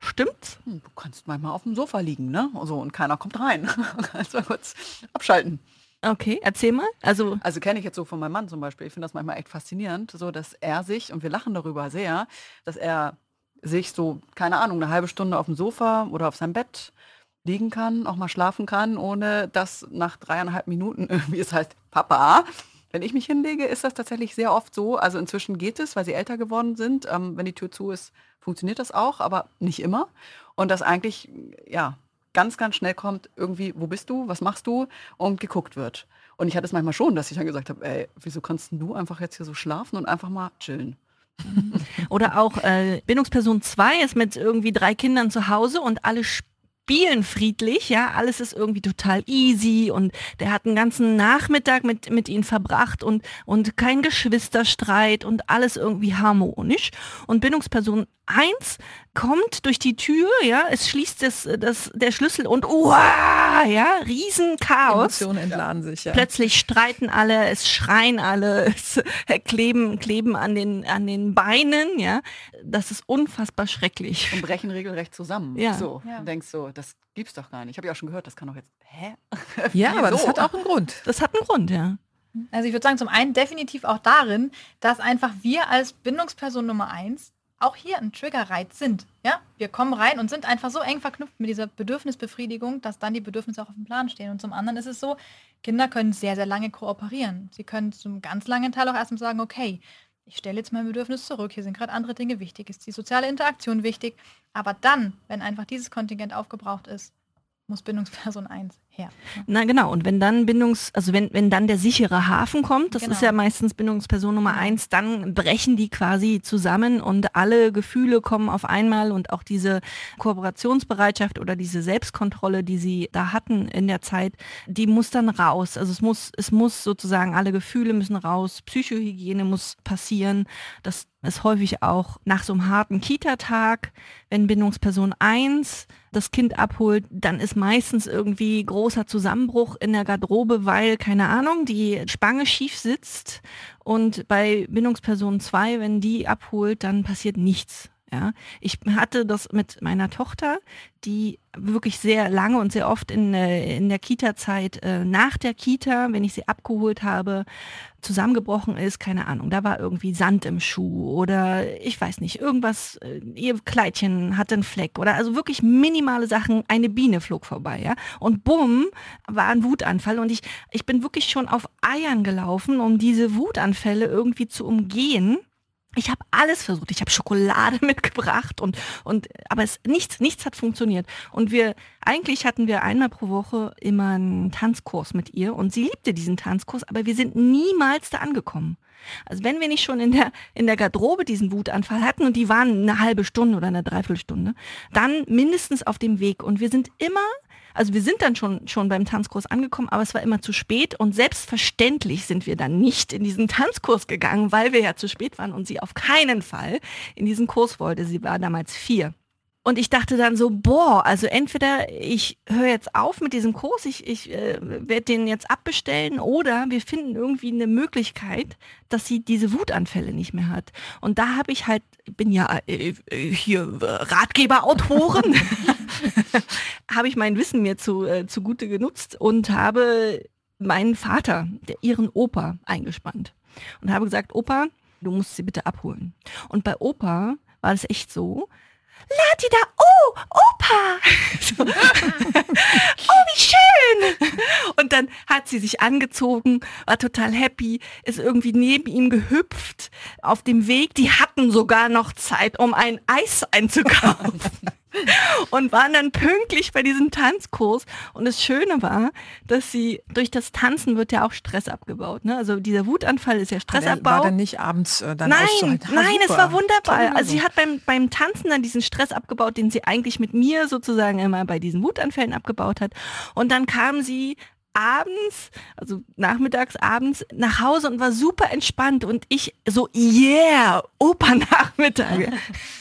Stimmt's? Hm, du kannst manchmal auf dem Sofa liegen, ne? Also, und keiner kommt rein. kannst mal kurz abschalten. Okay, erzähl mal. Also, also kenne ich jetzt so von meinem Mann zum Beispiel. Ich finde das manchmal echt faszinierend, so dass er sich, und wir lachen darüber sehr, dass er sich so, keine Ahnung, eine halbe Stunde auf dem Sofa oder auf seinem Bett liegen kann, auch mal schlafen kann, ohne dass nach dreieinhalb Minuten irgendwie es heißt, Papa, wenn ich mich hinlege, ist das tatsächlich sehr oft so. Also inzwischen geht es, weil sie älter geworden sind. Ähm, wenn die Tür zu ist, funktioniert das auch, aber nicht immer. Und das eigentlich, ja, ganz, ganz schnell kommt, irgendwie, wo bist du, was machst du und geguckt wird. Und ich hatte es manchmal schon, dass ich dann gesagt habe, ey, wieso kannst du einfach jetzt hier so schlafen und einfach mal chillen? Oder auch äh, Bindungsperson 2 ist mit irgendwie drei Kindern zu Hause und alle spielen spielen friedlich, ja, alles ist irgendwie total easy und der hat einen ganzen Nachmittag mit, mit ihnen verbracht und, und kein Geschwisterstreit und alles irgendwie harmonisch. Und Bindungsperson 1 kommt durch die Tür, ja, es schließt das, das, der Schlüssel und uah, ja, Riesenchaos. Emotionen entladen sich, ja. Plötzlich streiten alle, es schreien alle, es kleben, kleben an den, an den Beinen, ja. Das ist unfassbar schrecklich. Und brechen regelrecht zusammen. Ja. So, ja. und denkst so, das gibt's doch gar nicht. Ich habe ja auch schon gehört, das kann doch jetzt, hä? Ja, aber das hat auch einen Grund. Das hat einen Grund, ja. Also ich würde sagen, zum einen definitiv auch darin, dass einfach wir als Bindungsperson Nummer eins auch hier ein Triggerreiz sind. Ja, wir kommen rein und sind einfach so eng verknüpft mit dieser Bedürfnisbefriedigung, dass dann die Bedürfnisse auch auf dem Plan stehen. Und zum anderen ist es so, Kinder können sehr, sehr lange kooperieren. Sie können zum ganz langen Teil auch erstmal sagen, okay, ich stelle jetzt mein Bedürfnis zurück, hier sind gerade andere Dinge wichtig, ist die soziale Interaktion wichtig. Aber dann, wenn einfach dieses Kontingent aufgebraucht ist, muss Bindungsperson 1 her. Na genau, und wenn dann Bindungs, also wenn, wenn dann der sichere Hafen kommt, das Genau. ist ja meistens Bindungsperson Nummer eins, dann brechen die quasi zusammen und alle Gefühle kommen auf einmal und auch diese Kooperationsbereitschaft oder diese Selbstkontrolle, die sie da hatten in der Zeit, die muss dann raus. Also es muss, es muss sozusagen, alle Gefühle müssen raus, Psychohygiene muss passieren. Das ist häufig auch nach so einem harten Kita-Tag, wenn Bindungsperson 1 das Kind abholt, dann ist meistens irgendwie großer Zusammenbruch in der Garderobe, weil, keine Ahnung, die Spange schief sitzt. Und bei Bindungsperson 2, wenn die abholt, dann passiert nichts. Ja, ich hatte das mit meiner Tochter, die wirklich sehr lange und sehr oft in, äh, in der Kita-Zeit äh, nach der Kita, wenn ich sie abgeholt habe, zusammengebrochen ist, keine Ahnung, da war irgendwie Sand im Schuh oder ich weiß nicht, irgendwas, äh, ihr Kleidchen hatte einen Fleck oder also wirklich minimale Sachen, eine Biene flog vorbei, ja. Und bumm, war ein Wutanfall und ich, ich bin wirklich schon auf Eiern gelaufen, um diese Wutanfälle irgendwie zu umgehen. Ich habe alles versucht. Ich habe Schokolade mitgebracht und und aber es nichts nichts hat funktioniert. Und wir eigentlich hatten wir einmal pro Woche immer einen Tanzkurs mit ihr und sie liebte diesen Tanzkurs, aber wir sind niemals da angekommen. Also wenn wir nicht schon in der in der Garderobe diesen Wutanfall hatten und die waren eine halbe Stunde oder eine Dreiviertelstunde, dann mindestens auf dem Weg und wir sind immer also wir sind dann schon, schon beim Tanzkurs angekommen, aber es war immer zu spät und selbstverständlich sind wir dann nicht in diesen Tanzkurs gegangen, weil wir ja zu spät waren und sie auf keinen Fall in diesen Kurs wollte. Sie war damals vier. Und ich dachte dann so, boah, also entweder ich höre jetzt auf mit diesem Kurs, ich, ich äh, werde den jetzt abbestellen oder wir finden irgendwie eine Möglichkeit, dass sie diese Wutanfälle nicht mehr hat. Und da habe ich halt, bin ja äh, äh, hier äh, Ratgeberautoren, habe ich mein Wissen mir zu, äh, zugute genutzt und habe meinen Vater, der, ihren Opa, eingespannt. Und habe gesagt, Opa, du musst sie bitte abholen. Und bei Opa war das echt so, Latida, oh, Opa! So. oh, wie schön! Und dann hat sie sich angezogen, war total happy, ist irgendwie neben ihm gehüpft auf dem Weg. Die hatten sogar noch Zeit, um ein Eis einzukaufen. Und waren dann pünktlich bei diesem Tanzkurs. Und das Schöne war, dass sie durch das Tanzen wird ja auch Stress abgebaut. Ne? Also dieser Wutanfall ist ja Stressabbau. war der nicht abends äh, dann Nein, auszuhalten? Ah, nein, es super. war wunderbar. Also sie hat beim, beim Tanzen dann diesen Stress abgebaut, den sie eigentlich mit mir sozusagen immer bei diesen Wutanfällen abgebaut hat. Und dann kam sie abends, also nachmittags, abends nach Hause und war super entspannt und ich so, yeah, Opernachmittage.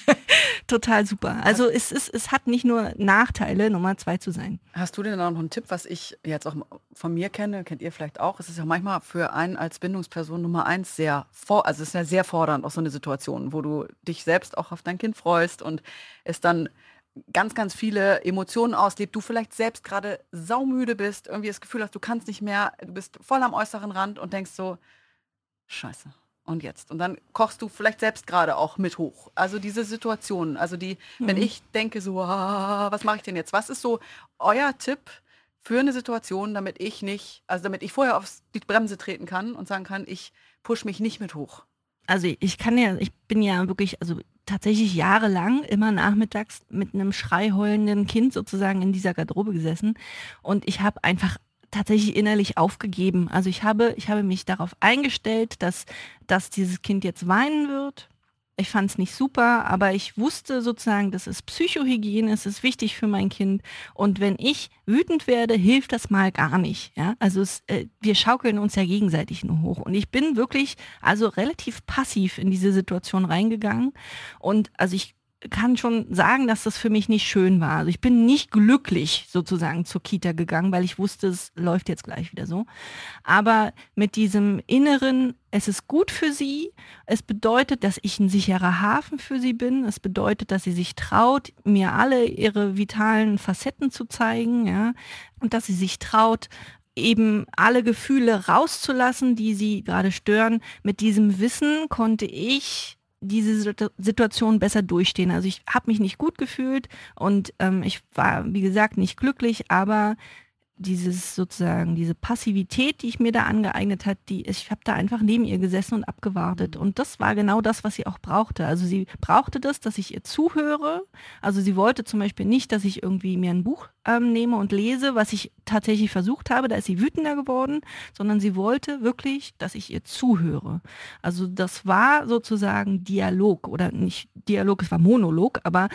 Total super. Also es, ist, es hat nicht nur Nachteile, Nummer zwei zu sein. Hast du denn auch noch einen Tipp, was ich jetzt auch von mir kenne, kennt ihr vielleicht auch? Es ist ja manchmal für einen als Bindungsperson Nummer eins sehr vor, also es ist ja sehr fordernd, auch so eine Situation, wo du dich selbst auch auf dein Kind freust und es dann ganz, ganz viele Emotionen auslebt, du vielleicht selbst gerade saumüde bist, irgendwie das Gefühl hast, du kannst nicht mehr, du bist voll am äußeren Rand und denkst so, scheiße, und jetzt? Und dann kochst du vielleicht selbst gerade auch mit hoch. Also diese Situationen, also die, wenn ich denke so, ah, was mache ich denn jetzt? Was ist so euer Tipp für eine Situation, damit ich nicht, also damit ich vorher auf die Bremse treten kann und sagen kann, ich push mich nicht mit hoch. also ich kann ja, ich bin ja wirklich, also tatsächlich jahrelang immer nachmittags mit einem schreiheulenden Kind sozusagen in dieser Garderobe gesessen und ich habe einfach tatsächlich innerlich aufgegeben. Also ich habe, ich habe mich darauf eingestellt, dass, dass dieses Kind jetzt weinen wird. Ich fand es nicht super, aber ich wusste sozusagen, das ist Psychohygiene, es ist wichtig für mein Kind. Und wenn ich wütend werde, hilft das mal gar nicht. Ja? Also es, äh, wir schaukeln uns ja gegenseitig nur hoch. Und ich bin wirklich also relativ passiv in diese Situation reingegangen. Und also ich kann schon sagen, dass das für mich nicht schön war. Also ich bin nicht glücklich sozusagen zur Kita gegangen, weil ich wusste, es läuft jetzt gleich wieder so. Aber mit diesem inneren, es ist gut für sie, es bedeutet, dass ich ein sicherer Hafen für sie bin, es bedeutet, dass sie sich traut, mir alle ihre vitalen Facetten zu zeigen, ja, und dass sie sich traut, eben alle Gefühle rauszulassen, die sie gerade stören. Mit diesem Wissen konnte ich diese Situ- Situation besser durchstehen. Also ich habe mich nicht gut gefühlt und ähm, ich war, wie gesagt, nicht glücklich, aber dieses sozusagen, diese Passivität, die ich mir da angeeignet hat, die, ich habe da einfach neben ihr gesessen und abgewartet. Und das war genau das, was sie auch brauchte. Also sie brauchte das, dass ich ihr zuhöre. Also sie wollte zum Beispiel nicht, dass ich irgendwie mir ein Buch ähm, nehme und lese, was ich tatsächlich versucht habe, da ist sie wütender geworden, sondern sie wollte wirklich, dass ich ihr zuhöre. Also das war sozusagen Dialog oder nicht Dialog, es war Monolog, aber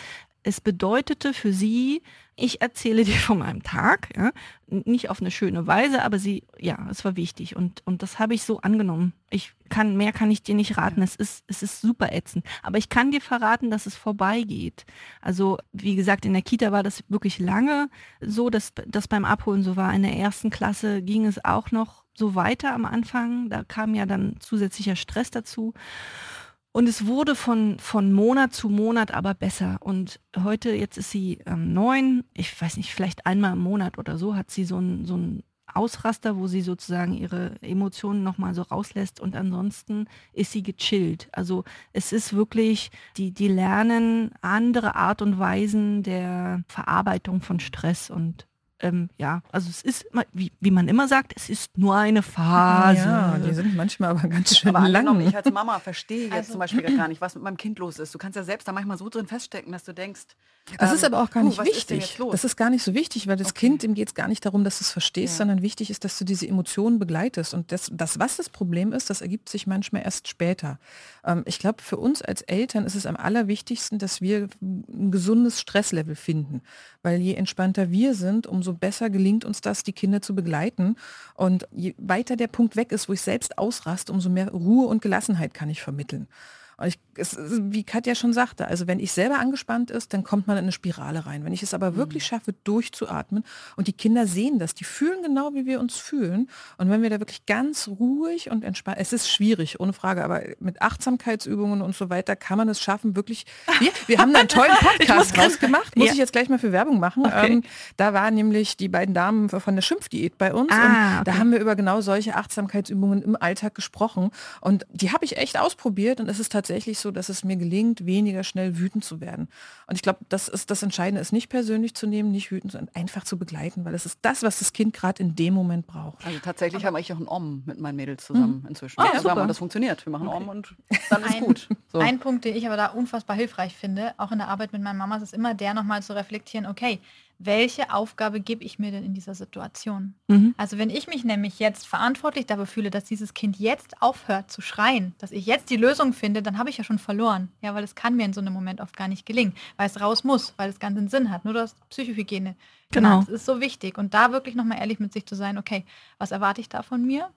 es bedeutete für sie, ich erzähle dir von meinem Tag, ja, nicht auf eine schöne Weise, aber sie, ja, es war wichtig und, und das habe ich so angenommen. Ich kann, mehr kann ich dir nicht raten, es ist, es ist super ätzend, aber ich kann dir verraten, dass es vorbeigeht. Also, wie gesagt, in der Kita war das wirklich lange so, dass das beim Abholen so war. In der ersten Klasse ging es auch noch so weiter am Anfang, da kam ja dann zusätzlicher Stress dazu. Und es wurde von, von Monat zu Monat aber besser. Und heute, jetzt ist sie ähm, neun, ich weiß nicht, vielleicht einmal im Monat oder so, hat sie so ein, so ein Ausraster, wo sie sozusagen ihre Emotionen nochmal so rauslässt und ansonsten ist sie gechillt. Also es ist wirklich, die, die lernen andere Art und Weisen der Verarbeitung von Stress und ähm, ja, also es ist, wie, wie man immer sagt, es ist nur eine Phase. Ja, die sind manchmal aber ganz schön aber lang. Ich als Mama verstehe jetzt also, zum Beispiel gar nicht, was mit meinem Kind los ist. Du kannst ja selbst da manchmal so drin feststecken, dass du denkst, das ähm, ist aber auch gar nicht uh, wichtig. Das ist gar nicht so wichtig, weil das okay. Kind, dem geht es gar nicht darum, dass du es verstehst, ja. sondern wichtig ist, dass du diese Emotionen begleitest. Und das, das, was das Problem ist, das ergibt sich manchmal erst später. Ähm, ich glaube, für uns als Eltern ist es am allerwichtigsten, dass wir ein gesundes Stresslevel finden. Weil je entspannter wir sind, umso besser gelingt uns das, die Kinder zu begleiten. Und je weiter der Punkt weg ist, wo ich selbst ausraste, umso mehr Ruhe und Gelassenheit kann ich vermitteln. Und ich, es, wie Katja schon sagte, also wenn ich selber angespannt ist, dann kommt man in eine Spirale rein. Wenn ich es aber wirklich mhm. schaffe, durchzuatmen und die Kinder sehen das, die fühlen genau, wie wir uns fühlen. Und wenn wir da wirklich ganz ruhig und entspannt, es ist schwierig, ohne Frage, aber mit Achtsamkeitsübungen und so weiter kann man es schaffen, wirklich. Wir, wir haben da einen tollen Podcast draus gemacht, muss ja. ich jetzt gleich mal für Werbung machen. Okay. Ähm, da waren nämlich die beiden Damen von der Schimpfdiät bei uns ah, und da haben wir über genau solche Achtsamkeitsübungen im Alltag gesprochen. Und die habe ich echt ausprobiert und es ist tatsächlich tatsächlich so, dass es mir gelingt, weniger schnell wütend zu werden. Und ich glaube, das ist das Entscheidende, ist nicht persönlich zu nehmen, nicht wütend, sondern einfach zu begleiten, weil es ist das, was das Kind gerade in dem Moment braucht. Also tatsächlich habe ich auch einen Om mit meinen Mädels zusammen mhm. inzwischen. Ja, super. Und das funktioniert. Wir machen okay. Om und dann ist ein, gut. So. Ein Punkt, den ich aber da unfassbar hilfreich finde, auch in der Arbeit mit meinen Mamas, ist immer der nochmal zu reflektieren, okay, welche Aufgabe gebe ich mir denn in dieser Situation? Mhm. Also wenn ich mich nämlich jetzt verantwortlich dafür fühle, dass dieses Kind jetzt aufhört zu schreien, dass ich jetzt die Lösung finde, dann habe ich ja schon verloren. Ja, weil es kann mir in so einem Moment oft gar nicht gelingen, weil es raus muss, weil es ganz einen Sinn hat. Nur das Psychohygiene. Genau. Das ist so wichtig. Und da wirklich nochmal ehrlich mit sich zu sein, okay, was erwarte ich da von mir?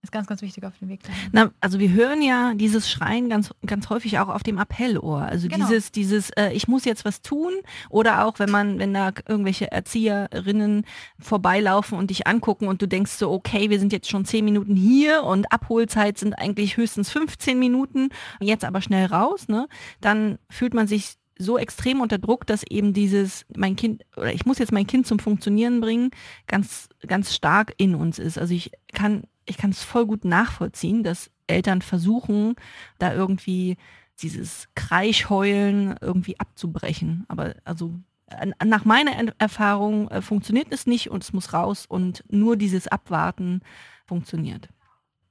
Ist ganz, ganz wichtig auf dem Weg. Na, also wir hören ja dieses Schreien ganz, ganz häufig auch auf dem Appellohr. Also genau. dieses, dieses, äh, ich muss jetzt was tun. Oder auch, wenn man, wenn da irgendwelche Erzieherinnen vorbeilaufen und dich angucken und du denkst so, okay, wir sind jetzt schon zehn Minuten hier und Abholzeit sind eigentlich höchstens 15 Minuten, jetzt aber schnell raus, ne? Dann fühlt man sich so extrem unter Druck, dass eben dieses, mein Kind, oder ich muss jetzt mein Kind zum Funktionieren bringen, ganz, ganz stark in uns ist. Also ich kann ich kann es voll gut nachvollziehen, dass Eltern versuchen, da irgendwie dieses Kreischheulen irgendwie abzubrechen. Aber also nach meiner Erfahrung äh, funktioniert es nicht und es muss raus und nur dieses Abwarten funktioniert.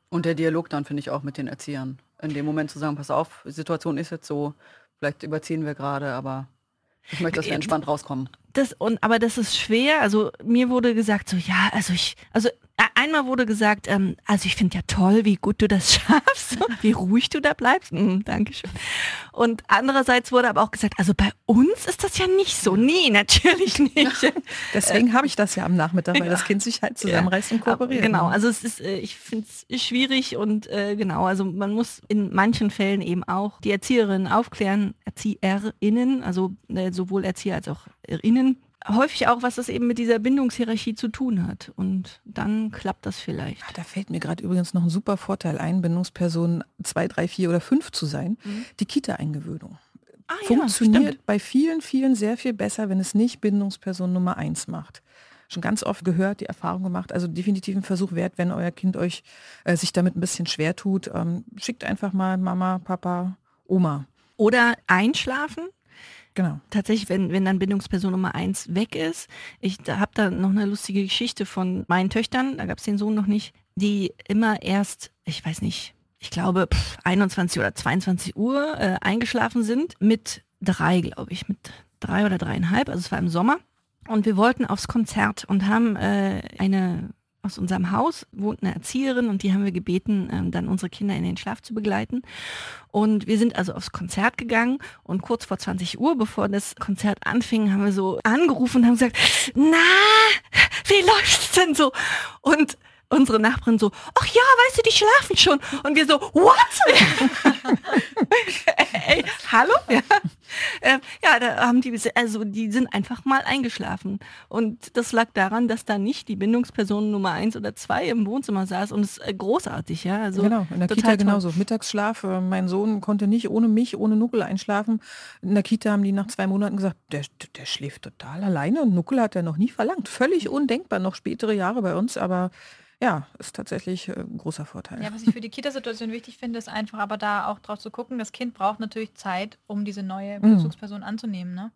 Und der Dialog dann finde ich auch mit den Erziehern. In dem Moment zu sagen, pass auf, die Situation ist jetzt so, vielleicht überziehen wir gerade, aber ich möchte, dass wir entspannt rauskommen. Das, und, aber das ist schwer. Also mir wurde gesagt, so ja, also ich, also einmal wurde gesagt, ähm, also ich finde ja toll, wie gut du das schaffst, wie ruhig du da bleibst. Mm, Dankeschön. Und andererseits wurde aber auch gesagt, also bei uns ist das ja nicht so. Nee, natürlich nicht. Deswegen habe ich das ja am Nachmittag, weil das Kind sich halt zusammenreißt ja. und kooperiert. Genau, also es ist, äh, ich finde es schwierig und äh, genau, also man muss in manchen Fällen eben auch die Erzieherinnen aufklären, ErzieherInnen, also äh, sowohl Erzieher als auch Innen, häufig auch, was das eben mit dieser Bindungshierarchie zu tun hat. Und dann klappt das vielleicht. Ach, da fällt mir gerade übrigens noch ein super Vorteil ein, Bindungsperson 2, 3, 4 oder 5 zu sein. Mhm. Die Kita-Eingewöhnung. Ah, Funktioniert ja, bei vielen, vielen sehr viel besser, wenn es nicht Bindungsperson Nummer 1 macht. Schon ganz oft gehört, die Erfahrung gemacht. Also definitiv ein Versuch wert, wenn euer Kind euch äh, sich damit ein bisschen schwer tut. Ähm, schickt einfach mal Mama, Papa, Oma. Oder einschlafen Genau. Tatsächlich, wenn, wenn dann Bindungsperson Nummer eins weg ist. Ich habe da noch eine lustige Geschichte von meinen Töchtern, da gab es den Sohn noch nicht, die immer erst, ich weiß nicht, ich glaube pff, 21 oder 22 Uhr äh, eingeschlafen sind mit drei, glaube ich, mit drei oder dreieinhalb, also es war im Sommer. Und wir wollten aufs Konzert und haben äh, eine aus unserem Haus wohnt eine Erzieherin und die haben wir gebeten, ähm, dann unsere Kinder in den Schlaf zu begleiten. Und wir sind also aufs Konzert gegangen und kurz vor 20 Uhr, bevor das Konzert anfing, haben wir so angerufen und haben gesagt, na, wie läuft's denn so? Und unsere Nachbarin so, ach ja, weißt du, die schlafen schon. Und wir so, what? Ey, hallo? Ja. Äh, ja, da haben die, also die sind einfach mal eingeschlafen. Und das lag daran, dass da nicht die Bindungsperson Nummer eins oder zwei im Wohnzimmer saß und es ist äh, großartig, ja. Also genau, in der Kita toll. genauso. Mittagsschlaf, äh, mein Sohn konnte nicht ohne mich, ohne Nuckel einschlafen. In der Kita haben die nach zwei Monaten gesagt, der, der schläft total alleine und Nuckel hat er noch nie verlangt. Völlig undenkbar, noch spätere Jahre bei uns, aber ja, ist tatsächlich äh, ein großer Vorteil. Ja, was ich für die Kita-Situation wichtig finde, ist einfach aber da auch drauf zu gucken, das Kind braucht natürlich Zeit, um diese neue mhm. Bezugsperson anzunehmen. Ne?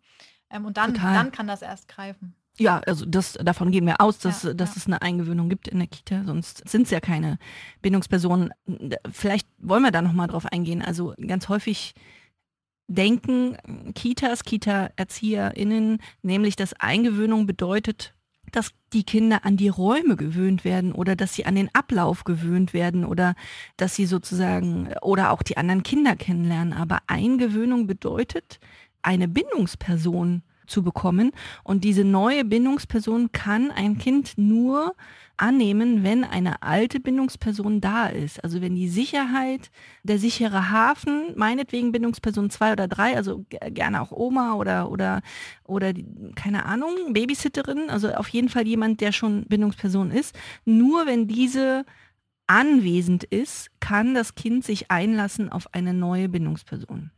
Ähm, und dann, dann kann das erst greifen. Ja, also das, davon gehen wir aus, dass, ja, dass ja. es eine Eingewöhnung gibt in der Kita, sonst sind es ja keine Bindungspersonen. Vielleicht wollen wir da nochmal drauf eingehen. Also ganz häufig denken Kitas, Kita-ErzieherInnen, nämlich dass Eingewöhnung bedeutet, dass die Kinder an die Räume gewöhnt werden oder dass sie an den Ablauf gewöhnt werden oder dass sie sozusagen oder auch die anderen Kinder kennenlernen. Aber Eingewöhnung bedeutet, eine Bindungsperson zu bekommen. Und diese neue Bindungsperson kann ein Kind nur annehmen, wenn eine alte Bindungsperson da ist. Also wenn die Sicherheit, der sichere Hafen, meinetwegen Bindungsperson zwei oder drei, also gerne auch Oma oder, oder, oder keine Ahnung, Babysitterin, also auf jeden Fall jemand, der schon Bindungsperson ist. Nur wenn diese anwesend ist, kann das Kind sich einlassen auf eine neue Bindungsperson.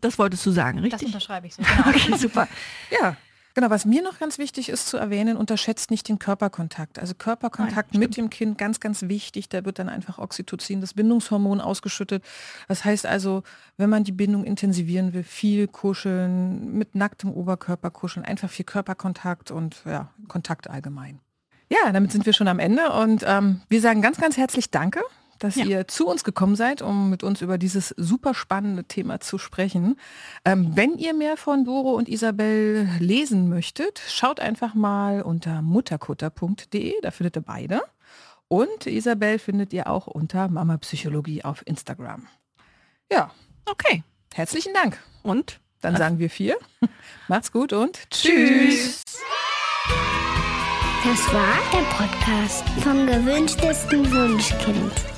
Das wolltest du sagen, richtig? Das unterschreibe ich so. Genau. okay, super. Ja, Genau, was mir noch ganz wichtig ist zu erwähnen, unterschätzt nicht den Körperkontakt. Also Körperkontakt Nein, mit dem Kind, ganz, ganz wichtig. Da wird dann einfach Oxytocin, das Bindungshormon, ausgeschüttet. Das heißt also, wenn man die Bindung intensivieren will, viel kuscheln, mit nacktem Oberkörper kuscheln, einfach viel Körperkontakt und ja, Kontakt allgemein. Ja, damit sind wir schon am Ende und ähm, wir sagen ganz, ganz herzlich Danke dass ja. ihr zu uns gekommen seid, um mit uns über dieses super spannende Thema zu sprechen. Ähm, wenn ihr mehr von Doro und Isabel lesen möchtet, schaut einfach mal unter mutterkutter.de, da findet ihr beide. Und Isabel findet ihr auch unter Mama Psychologie auf Instagram. Ja. Okay. Herzlichen Dank. Und? Dann sagen wir vier. Macht's gut und tschüss. Das war der Podcast vom gewünschtesten Wunschkind.